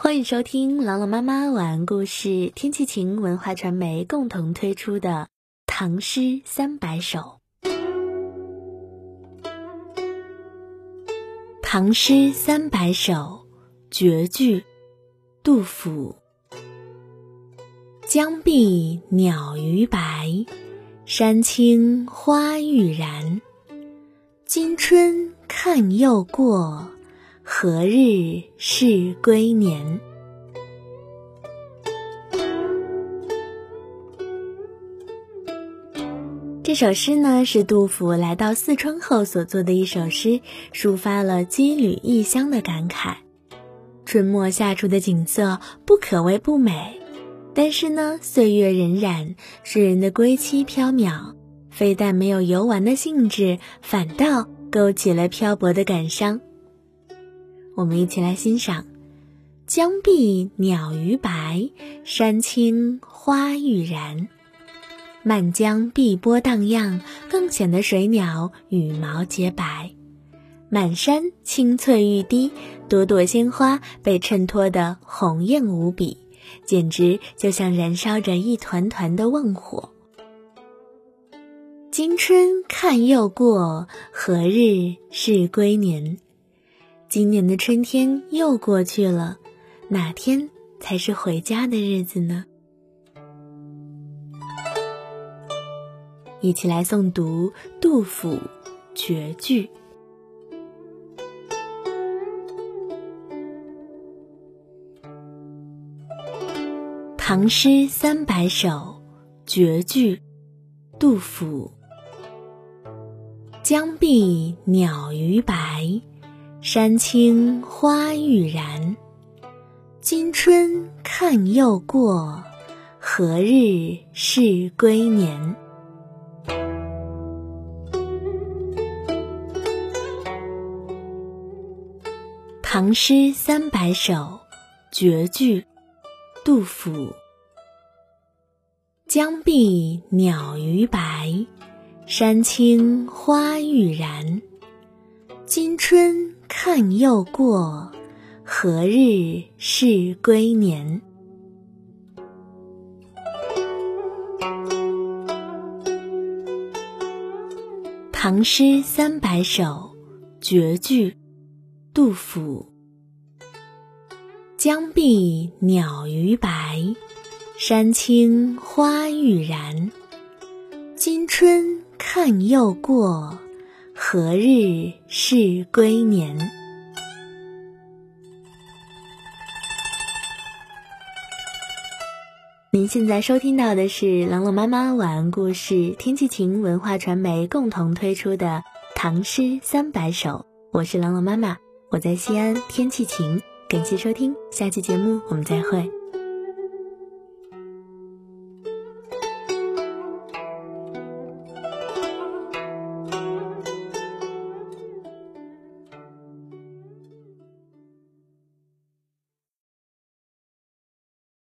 欢迎收听朗朗妈妈晚安故事，天气晴文化传媒共同推出的《唐诗三百首》。《唐诗三百首》绝句，杜甫。江碧鸟逾白，山青花欲燃。今春看又过。何日是归年？这首诗呢，是杜甫来到四川后所作的一首诗，抒发了羁旅异乡的感慨。春末夏初的景色不可谓不美，但是呢，岁月荏苒，诗人的归期飘渺，非但没有游玩的兴致，反倒勾起了漂泊的感伤。我们一起来欣赏：江碧鸟逾白，山青花欲燃。漫江碧波荡漾，更显得水鸟羽毛洁白；满山青翠欲滴，朵朵鲜花被衬托得红艳无比，简直就像燃烧着一团团的旺火。今春看又过，何日是归年？今年的春天又过去了，哪天才是回家的日子呢？一起来诵读杜甫绝句《唐诗三百首》绝句，杜甫。江碧鸟逾白。山青花欲燃，今春看又过，何日是归年？《唐诗三百首》绝句，杜甫。江碧鸟逾白，山青花欲燃，今春。看又过，何日是归年？《唐诗三百首》绝句，杜甫。江碧鸟逾白，山青花欲燃。今春看又过。何日是归年？您现在收听到的是朗朗妈妈晚安故事，天气晴文化传媒共同推出的《唐诗三百首》，我是朗朗妈妈，我在西安，天气晴，感谢收听，下期节目我们再会。